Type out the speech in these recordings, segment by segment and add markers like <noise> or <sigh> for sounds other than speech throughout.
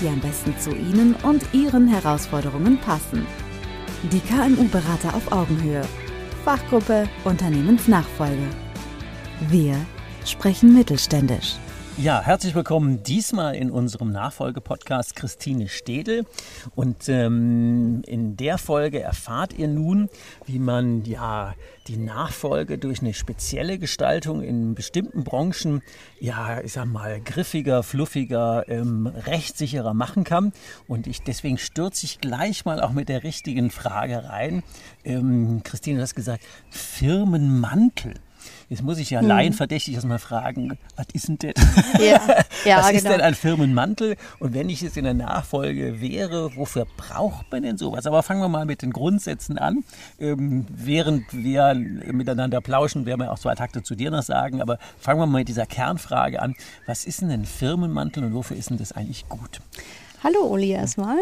die am besten zu Ihnen und Ihren Herausforderungen passen. Die KMU-Berater auf Augenhöhe. Fachgruppe Unternehmensnachfolge. Wir sprechen mittelständisch. Ja, herzlich willkommen diesmal in unserem Nachfolgepodcast Christine Stedel. Und ähm, in der Folge erfahrt ihr nun, wie man ja die Nachfolge durch eine spezielle Gestaltung in bestimmten Branchen, ja, ich sag mal, griffiger, fluffiger, ähm, rechtssicherer machen kann. Und ich deswegen stürze ich gleich mal auch mit der richtigen Frage rein. Ähm, Christine, du hast gesagt, Firmenmantel. Jetzt muss ich ja hm. laienverdächtig erstmal fragen, was ist denn das? Ja, <laughs> ja, was ist genau. denn ein Firmenmantel? Und wenn ich jetzt in der Nachfolge wäre, wofür braucht man denn sowas? Aber fangen wir mal mit den Grundsätzen an. Ähm, während wir miteinander plauschen, werden wir auch zwei Takte zu dir noch sagen. Aber fangen wir mal mit dieser Kernfrage an. Was ist denn ein Firmenmantel und wofür ist denn das eigentlich gut? Hallo Uli erstmal.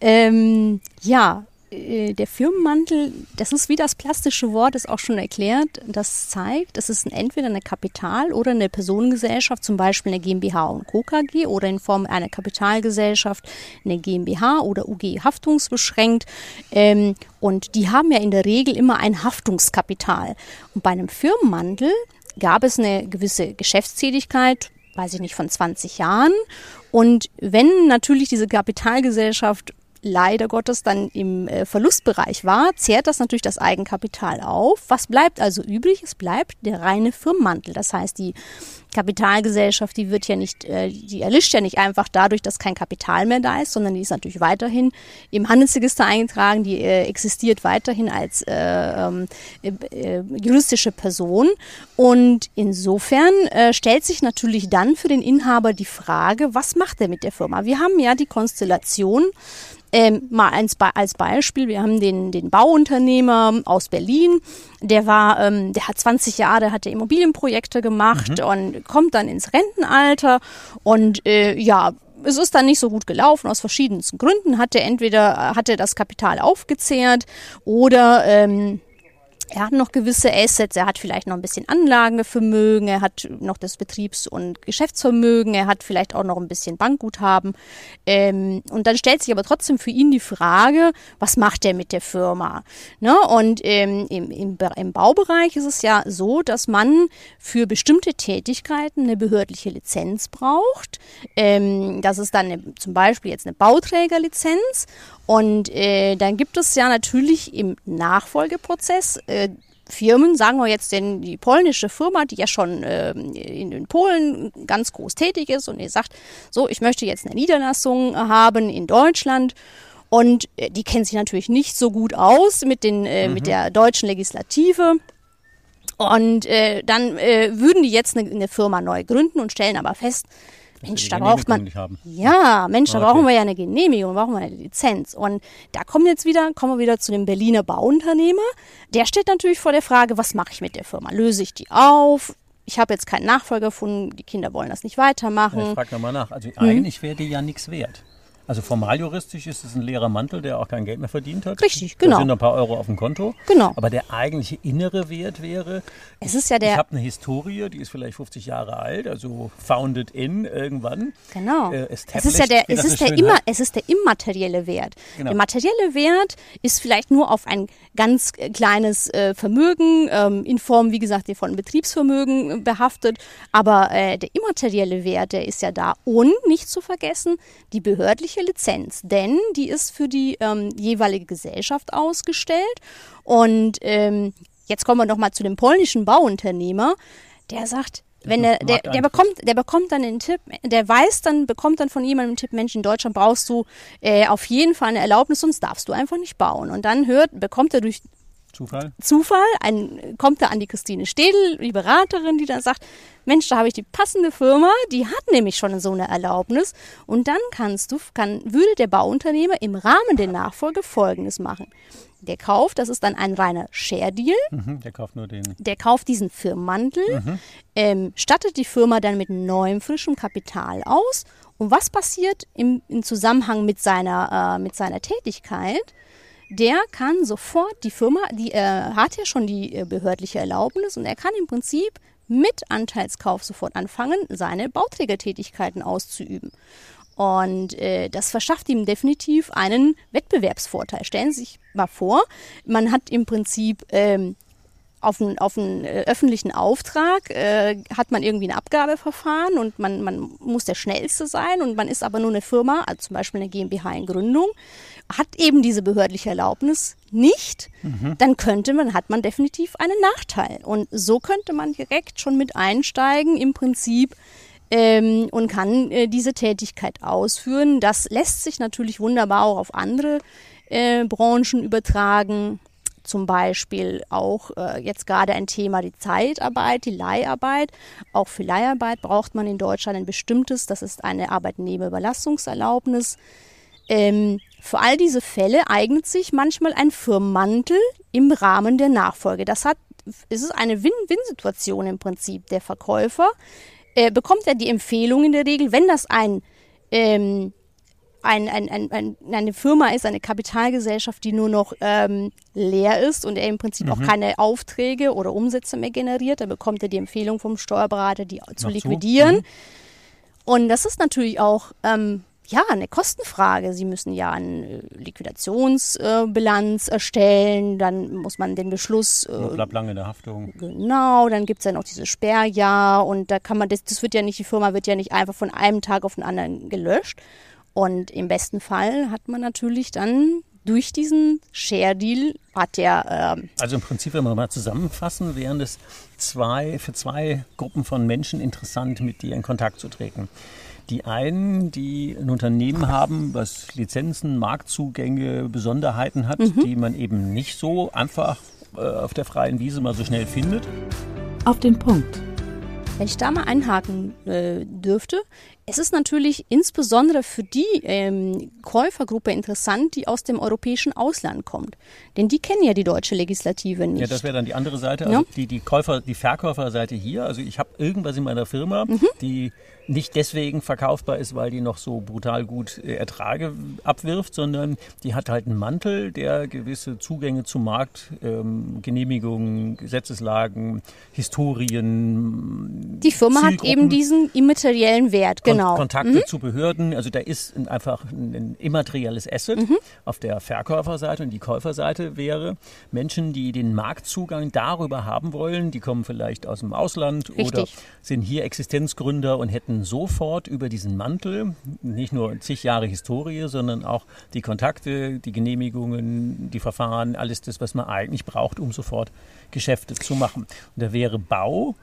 Ähm, ja, äh, der Firmenmantel, das ist wie das plastische Wort es auch schon erklärt, das zeigt, es ist entweder eine Kapital- oder eine Personengesellschaft, zum Beispiel eine GmbH und Co. KG oder in Form einer Kapitalgesellschaft eine GmbH oder UG haftungsbeschränkt. Ähm, und die haben ja in der Regel immer ein Haftungskapital. Und bei einem Firmenmantel gab es eine gewisse Geschäftstätigkeit, weiß ich nicht, von 20 Jahren. Und wenn natürlich diese Kapitalgesellschaft leider Gottes dann im äh, Verlustbereich war, zehrt das natürlich das Eigenkapital auf. Was bleibt also übrig? Es bleibt der reine Firmenmantel. Das heißt, die Kapitalgesellschaft, die wird ja nicht, äh, die erlischt ja nicht einfach dadurch, dass kein Kapital mehr da ist, sondern die ist natürlich weiterhin im Handelsregister eingetragen, die äh, existiert weiterhin als äh, ähm, äh, äh, juristische Person. Und insofern äh, stellt sich natürlich dann für den Inhaber die Frage, was macht er mit der Firma? Wir haben ja die Konstellation, ähm, mal als, als Beispiel, wir haben den, den Bauunternehmer aus Berlin, der war, ähm, der hat 20 Jahre, hat er Immobilienprojekte gemacht mhm. und kommt dann ins Rentenalter und äh, ja, es ist dann nicht so gut gelaufen aus verschiedensten Gründen. Hat er entweder hat er das Kapital aufgezehrt oder ähm, er hat noch gewisse Assets, er hat vielleicht noch ein bisschen Anlagevermögen, er hat noch das Betriebs- und Geschäftsvermögen, er hat vielleicht auch noch ein bisschen Bankguthaben. Ähm, und dann stellt sich aber trotzdem für ihn die Frage, was macht er mit der Firma? Ne? Und ähm, im, im, im Baubereich ist es ja so, dass man für bestimmte Tätigkeiten eine behördliche Lizenz braucht. Ähm, das ist dann eine, zum Beispiel jetzt eine Bauträgerlizenz. Und äh, dann gibt es ja natürlich im Nachfolgeprozess äh, Firmen, sagen wir jetzt denn die polnische Firma, die ja schon äh, in, in, Polen ganz groß tätig ist und ihr sagt, so, ich möchte jetzt eine Niederlassung haben in Deutschland. Und äh, die kennt sich natürlich nicht so gut aus mit, den, äh, mhm. mit der deutschen Legislative. Und äh, dann äh, würden die jetzt eine, eine Firma neu gründen und stellen aber fest, Mensch, da braucht man. Ja, Mensch, da okay. brauchen wir ja eine Genehmigung, brauchen wir eine Lizenz. Und da kommen jetzt wieder, kommen wir wieder zu dem Berliner Bauunternehmer. Der steht natürlich vor der Frage, was mache ich mit der Firma? Löse ich die auf? Ich habe jetzt keinen Nachfolger gefunden, die Kinder wollen das nicht weitermachen. Ja, ich frage nochmal nach. Also mhm. eigentlich wäre die ja nichts wert. Also formal juristisch ist es ein leerer Mantel, der auch kein Geld mehr verdient hat. Richtig, genau. Da sind ein paar Euro auf dem Konto. Genau. Aber der eigentliche innere Wert wäre, es ist ja der, ich habe eine Historie, die ist vielleicht 50 Jahre alt, also founded in irgendwann. Genau. Äh, es ist ja der, es ist der, immer, es ist der immaterielle Wert. Genau. Der materielle Wert ist vielleicht nur auf ein ganz kleines äh, Vermögen, ähm, in Form, wie gesagt, von Betriebsvermögen äh, behaftet. Aber äh, der immaterielle Wert, der ist ja da. Und nicht zu vergessen, die behördliche solche Lizenz, denn die ist für die ähm, jeweilige Gesellschaft ausgestellt. Und ähm, jetzt kommen wir noch mal zu dem polnischen Bauunternehmer, der sagt, wenn der, der, der bekommt, der bekommt dann den Tipp, der weiß dann, bekommt dann von jemandem den Tipp, Mensch, in Deutschland brauchst du äh, auf jeden Fall eine Erlaubnis, sonst darfst du einfach nicht bauen. Und dann hört, bekommt er durch Zufall? Zufall, ein, kommt da an die Christine Städel, die Beraterin, die dann sagt, Mensch, da habe ich die passende Firma, die hat nämlich schon so eine Erlaubnis und dann kannst du, kann, würde der Bauunternehmer im Rahmen der Nachfolge Folgendes machen. Der kauft, das ist dann ein reiner Share-Deal. Mhm, der kauft nur den. Der kauft diesen Firmenmantel, mhm. ähm, stattet die Firma dann mit neuem, frischem Kapital aus. Und was passiert im, im Zusammenhang mit seiner, äh, mit seiner Tätigkeit? Der kann sofort die Firma, die äh, hat ja schon die äh, behördliche Erlaubnis und er kann im Prinzip mit Anteilskauf sofort anfangen, seine Bauträgertätigkeiten auszuüben. Und äh, das verschafft ihm definitiv einen Wettbewerbsvorteil. Stellen Sie sich mal vor, man hat im Prinzip ähm, auf einen, auf einen äh, öffentlichen Auftrag äh, hat man irgendwie ein Abgabeverfahren und man, man muss der Schnellste sein und man ist aber nur eine Firma, also zum Beispiel eine GmbH in Gründung, hat eben diese behördliche Erlaubnis nicht, mhm. dann könnte man, hat man definitiv einen Nachteil. Und so könnte man direkt schon mit einsteigen im Prinzip ähm, und kann äh, diese Tätigkeit ausführen. Das lässt sich natürlich wunderbar auch auf andere äh, Branchen übertragen zum Beispiel auch äh, jetzt gerade ein Thema die Zeitarbeit, die Leiharbeit. Auch für Leiharbeit braucht man in Deutschland ein bestimmtes, das ist eine Arbeitnehmerüberlassungserlaubnis. Ähm, für all diese Fälle eignet sich manchmal ein Firmenmantel im Rahmen der Nachfolge. Das hat, es ist eine Win-Win-Situation im Prinzip. Der Verkäufer äh, bekommt ja die Empfehlung in der Regel, wenn das ein ähm, ein, ein, ein, ein, eine Firma ist, eine Kapitalgesellschaft, die nur noch ähm, leer ist und er im Prinzip mhm. auch keine Aufträge oder Umsätze mehr generiert, dann bekommt er die Empfehlung vom Steuerberater, die zu Noch liquidieren. So? Mhm. Und das ist natürlich auch ähm, ja, eine Kostenfrage. Sie müssen ja eine Liquidationsbilanz äh, erstellen, dann muss man den Beschluss. Äh, bleibt lange in der Haftung. Genau, dann gibt es ja noch dieses Sperrjahr und da kann man, das, das wird ja nicht, die Firma wird ja nicht einfach von einem Tag auf den anderen gelöscht. Und im besten Fall hat man natürlich dann durch diesen Share-Deal hat der. Ähm also im Prinzip, wenn wir mal zusammenfassen, wären es zwei, für zwei Gruppen von Menschen interessant, mit dir in Kontakt zu treten. Die einen, die ein Unternehmen haben, was Lizenzen, Marktzugänge, Besonderheiten hat, mhm. die man eben nicht so einfach äh, auf der freien Wiese mal so schnell findet. Auf den Punkt. Wenn ich da mal einhaken äh, dürfte, es ist natürlich insbesondere für die ähm, Käufergruppe interessant, die aus dem europäischen Ausland kommt. Denn die kennen ja die deutsche Legislative nicht. Ja, das wäre dann die andere Seite, also ja. die, die Käufer, die Verkäuferseite hier. Also ich habe irgendwas in meiner Firma, mhm. die nicht deswegen verkaufbar ist, weil die noch so brutal gut äh, Ertrage abwirft, sondern die hat halt einen Mantel, der gewisse Zugänge zum Markt, ähm, Genehmigungen, Gesetzeslagen, Historien. Die Firma hat eben diesen immateriellen Wert, genau. Kontakte mhm. zu Behörden, also da ist einfach ein, ein immaterielles Asset mhm. auf der Verkäuferseite und die Käuferseite wäre Menschen, die den Marktzugang darüber haben wollen, die kommen vielleicht aus dem Ausland Richtig. oder sind hier Existenzgründer und hätten sofort über diesen Mantel nicht nur zig Jahre Historie, sondern auch die Kontakte, die Genehmigungen, die Verfahren, alles das, was man eigentlich braucht, um sofort Geschäfte zu machen. Und da wäre Bau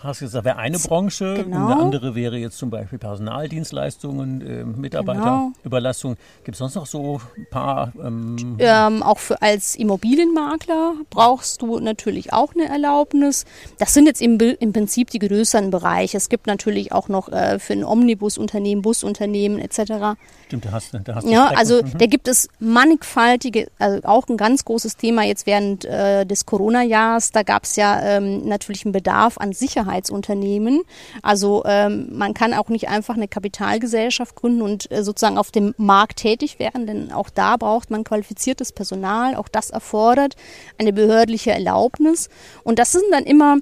hast gesagt, wäre eine Branche, genau. eine andere wäre jetzt zum Beispiel Personaldienstleistungen, äh, Mitarbeiterüberlassung. Genau. Gibt es sonst noch so ein paar? Ähm ähm, auch für, als Immobilienmakler brauchst du natürlich auch eine Erlaubnis. Das sind jetzt im, im Prinzip die größeren Bereiche. Es gibt natürlich auch noch äh, für ein Omnibusunternehmen, Busunternehmen etc. Stimmt, da hast du, da hast Ja, also mhm. da gibt es mannigfaltige, also auch ein ganz großes Thema jetzt während äh, des Corona-Jahres. Da gab es ja ähm, natürlich einen Bedarf an Sicherheitsunternehmen. Also ähm, man kann auch nicht einfach eine Kapitalgesellschaft gründen und äh, sozusagen auf dem Markt tätig werden, denn auch da braucht man qualifiziertes Personal. Auch das erfordert eine behördliche Erlaubnis. Und das sind dann immer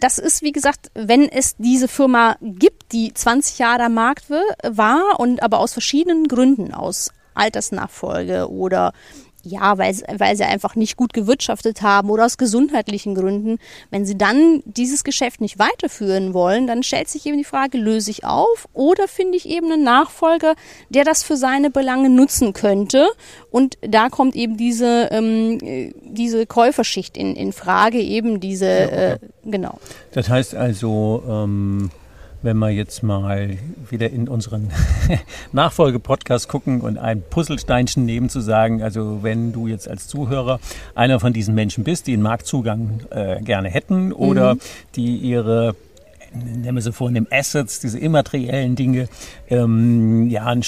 das ist, wie gesagt, wenn es diese Firma gibt, die 20 Jahre am Markt war und aber aus verschiedenen Gründen, aus Altersnachfolge oder ja, weil, weil sie einfach nicht gut gewirtschaftet haben oder aus gesundheitlichen Gründen. Wenn sie dann dieses Geschäft nicht weiterführen wollen, dann stellt sich eben die Frage, löse ich auf oder finde ich eben einen Nachfolger, der das für seine Belange nutzen könnte. Und da kommt eben diese, ähm, diese Käuferschicht in, in Frage, eben diese, ja, okay. äh, genau. Das heißt also, ähm wenn wir jetzt mal wieder in unseren <laughs> Nachfolge-Podcast gucken und ein Puzzlesteinchen nehmen, zu sagen, also wenn du jetzt als Zuhörer einer von diesen Menschen bist, die einen Marktzugang äh, gerne hätten oder mhm. die ihre nennen wir sie vornehm Assets, diese immateriellen Dinge, ähm, ja, ein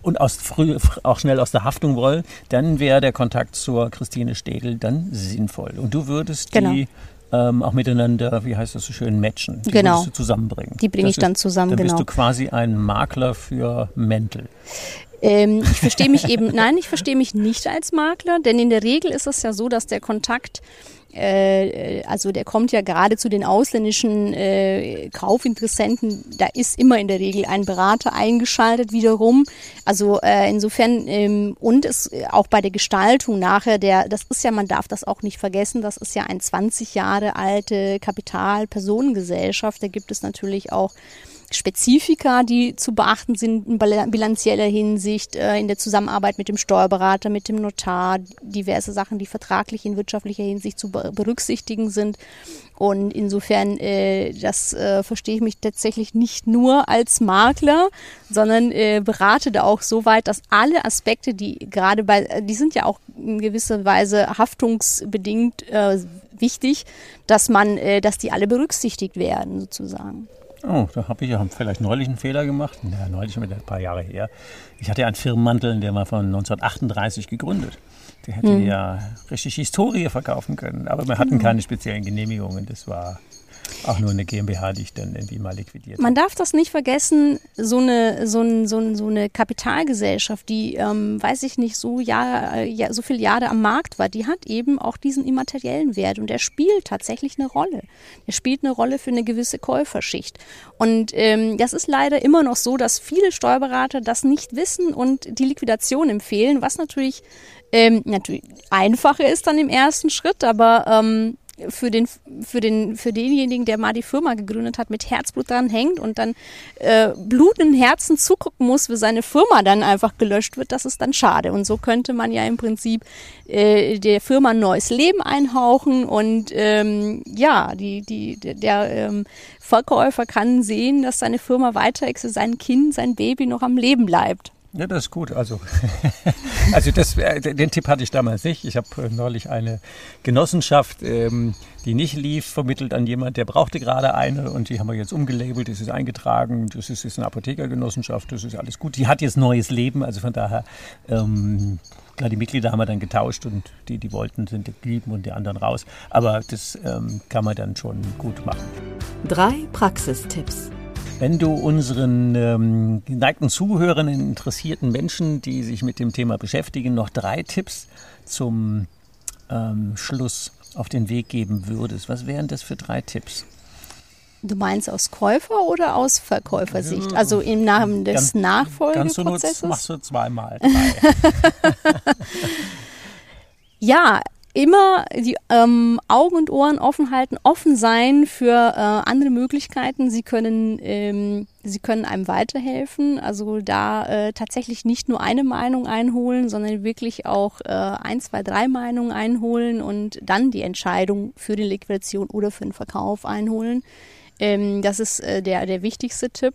und aus früh, auch schnell aus der Haftung wollen, dann wäre der Kontakt zur Christine Städel dann sinnvoll. Und du würdest genau. die ähm, auch miteinander, wie heißt das so schön, matchen. Die genau. du zusammenbringen. Die bringe ich dann zusammen, dann genau. bist du quasi ein Makler für Mäntel. Ähm, ich verstehe mich <laughs> eben, nein, ich verstehe mich nicht als Makler, denn in der Regel ist es ja so, dass der Kontakt also der kommt ja gerade zu den ausländischen äh, Kaufinteressenten, da ist immer in der Regel ein Berater eingeschaltet wiederum. Also äh, insofern ähm, und es auch bei der Gestaltung nachher, der, das ist ja, man darf das auch nicht vergessen, das ist ja ein 20 Jahre alte Kapitalpersonengesellschaft. Da gibt es natürlich auch Spezifika, die zu beachten sind in bilanzieller Hinsicht, äh, in der Zusammenarbeit mit dem Steuerberater, mit dem Notar, diverse Sachen, die vertraglich in wirtschaftlicher Hinsicht zu berücksichtigen sind. Und insofern, äh, das äh, verstehe ich mich tatsächlich nicht nur als Makler, sondern berate da auch so weit, dass alle Aspekte, die gerade bei, die sind ja auch in gewisser Weise haftungsbedingt wichtig, dass man, dass die alle berücksichtigt werden sozusagen. Oh, da habe ich ja vielleicht neulich einen Fehler gemacht. Ja, neulich schon ein paar Jahre her. Ich hatte ja einen Firmenmantel, der war von 1938 gegründet. Der hätte hm. ja richtig Historie verkaufen können. Aber wir hatten genau. keine speziellen Genehmigungen. Das war auch nur eine GmbH, die ich dann irgendwie mal liquidiert Man darf das nicht vergessen, so eine, so, ein, so, ein, so eine Kapitalgesellschaft, die, ähm, weiß ich nicht, so, Jahr, ja, so viele Jahre am Markt war, die hat eben auch diesen immateriellen Wert und der spielt tatsächlich eine Rolle. Der spielt eine Rolle für eine gewisse Käuferschicht. Und ähm, das ist leider immer noch so, dass viele Steuerberater das nicht wissen und die Liquidation empfehlen, was natürlich ähm, natürlich einfacher ist dann im ersten Schritt, aber ähm, für den für den für denjenigen, der mal die Firma gegründet hat, mit Herzblut dran hängt und dann äh, blutenden Herzen zugucken muss, wie seine Firma dann einfach gelöscht wird, das ist dann schade. Und so könnte man ja im Prinzip äh, der Firma ein neues Leben einhauchen und ähm, ja, die die der ähm, Verkäufer kann sehen, dass seine Firma weiter sein Kind, sein Baby noch am Leben bleibt. Ja, das ist gut. Also, <laughs> also das, äh, den Tipp hatte ich damals nicht. Ich habe äh, neulich eine Genossenschaft, ähm, die nicht lief, vermittelt an jemand, der brauchte gerade eine und die haben wir jetzt umgelabelt, das ist eingetragen, das ist, ist eine Apothekergenossenschaft, das ist alles gut. Die hat jetzt neues Leben, also von daher, ähm, klar, die Mitglieder haben wir dann getauscht und die, die wollten, sind geblieben und die anderen raus. Aber das ähm, kann man dann schon gut machen. Drei Praxistipps. Wenn du unseren ähm, geneigten Zuhörern, interessierten Menschen, die sich mit dem Thema beschäftigen, noch drei Tipps zum ähm, Schluss auf den Weg geben würdest, was wären das für drei Tipps? Du meinst aus Käufer- oder aus Verkäufersicht? Also im Namen des ganz, Nachfolgeprozesses? Ganz machst du zweimal. <laughs> <laughs> ja, immer die ähm, Augen und Ohren offen halten, offen sein für äh, andere Möglichkeiten. Sie können, ähm, sie können einem weiterhelfen. Also da äh, tatsächlich nicht nur eine Meinung einholen, sondern wirklich auch äh, ein, zwei, drei Meinungen einholen und dann die Entscheidung für die Liquidation oder für den Verkauf einholen. Ähm, das ist äh, der, der wichtigste Tipp.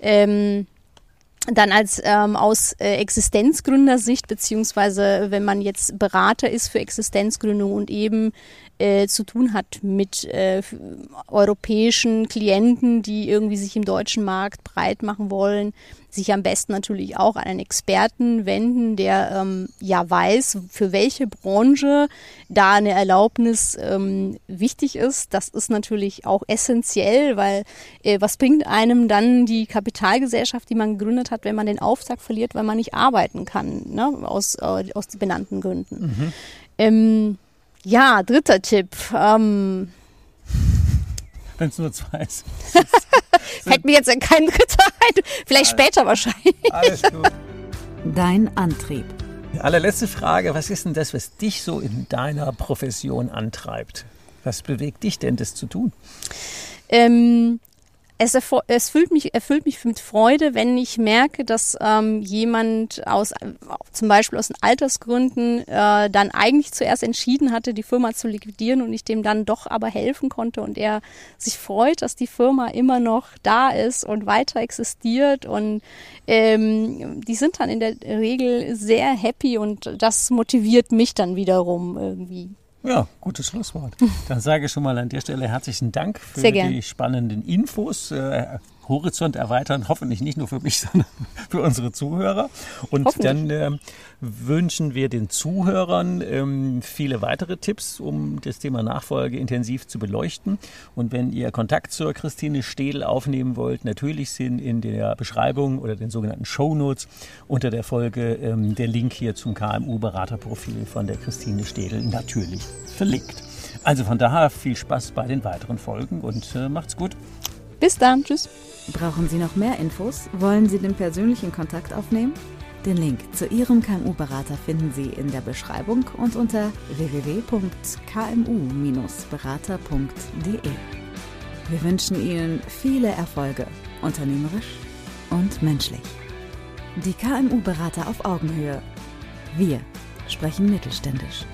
Ähm, dann als ähm, aus äh, Existenzgründersicht, beziehungsweise wenn man jetzt Berater ist für Existenzgründung und eben äh, zu tun hat mit äh, europäischen Klienten, die irgendwie sich im deutschen Markt breit machen wollen, sich am besten natürlich auch an einen Experten wenden, der ähm, ja weiß, für welche Branche da eine Erlaubnis ähm, wichtig ist. Das ist natürlich auch essentiell, weil äh, was bringt einem dann die Kapitalgesellschaft, die man gegründet hat, wenn man den Auftrag verliert, weil man nicht arbeiten kann, ne? aus, äh, aus benannten Gründen. Mhm. Ähm, ja, dritter Tipp. Ähm, <laughs> Wenn es nur zwei ist. <laughs> Fällt mir jetzt kein dritter ein. Vielleicht alles, später wahrscheinlich. Alles gut. Dein Antrieb. Die allerletzte Frage, was ist denn das, was dich so in deiner Profession antreibt? Was bewegt dich denn, das zu tun? Ähm, es, es erfüllt, mich, erfüllt mich mit Freude, wenn ich merke, dass ähm, jemand aus zum Beispiel aus Altersgründen äh, dann eigentlich zuerst entschieden hatte, die Firma zu liquidieren und ich dem dann doch aber helfen konnte und er sich freut, dass die Firma immer noch da ist und weiter existiert und ähm, die sind dann in der Regel sehr happy und das motiviert mich dann wiederum irgendwie. Ja, gutes Schlusswort. <laughs> Dann sage ich schon mal an der Stelle herzlichen Dank für die spannenden Infos. Horizont erweitern, hoffentlich nicht nur für mich, <laughs> sondern für unsere Zuhörer. Und dann äh, wünschen wir den Zuhörern ähm, viele weitere Tipps, um das Thema Nachfolge intensiv zu beleuchten. Und wenn ihr Kontakt zur Christine Städel aufnehmen wollt, natürlich sind in der Beschreibung oder den sogenannten Show Notes unter der Folge ähm, der Link hier zum KMU-Beraterprofil von der Christine Städel natürlich verlinkt. Also von daher viel Spaß bei den weiteren Folgen und äh, macht's gut. Bis dann, tschüss. Brauchen Sie noch mehr Infos? Wollen Sie den persönlichen Kontakt aufnehmen? Den Link zu Ihrem KMU-Berater finden Sie in der Beschreibung und unter www.kmu-berater.de. Wir wünschen Ihnen viele Erfolge, unternehmerisch und menschlich. Die KMU-Berater auf Augenhöhe. Wir sprechen mittelständisch.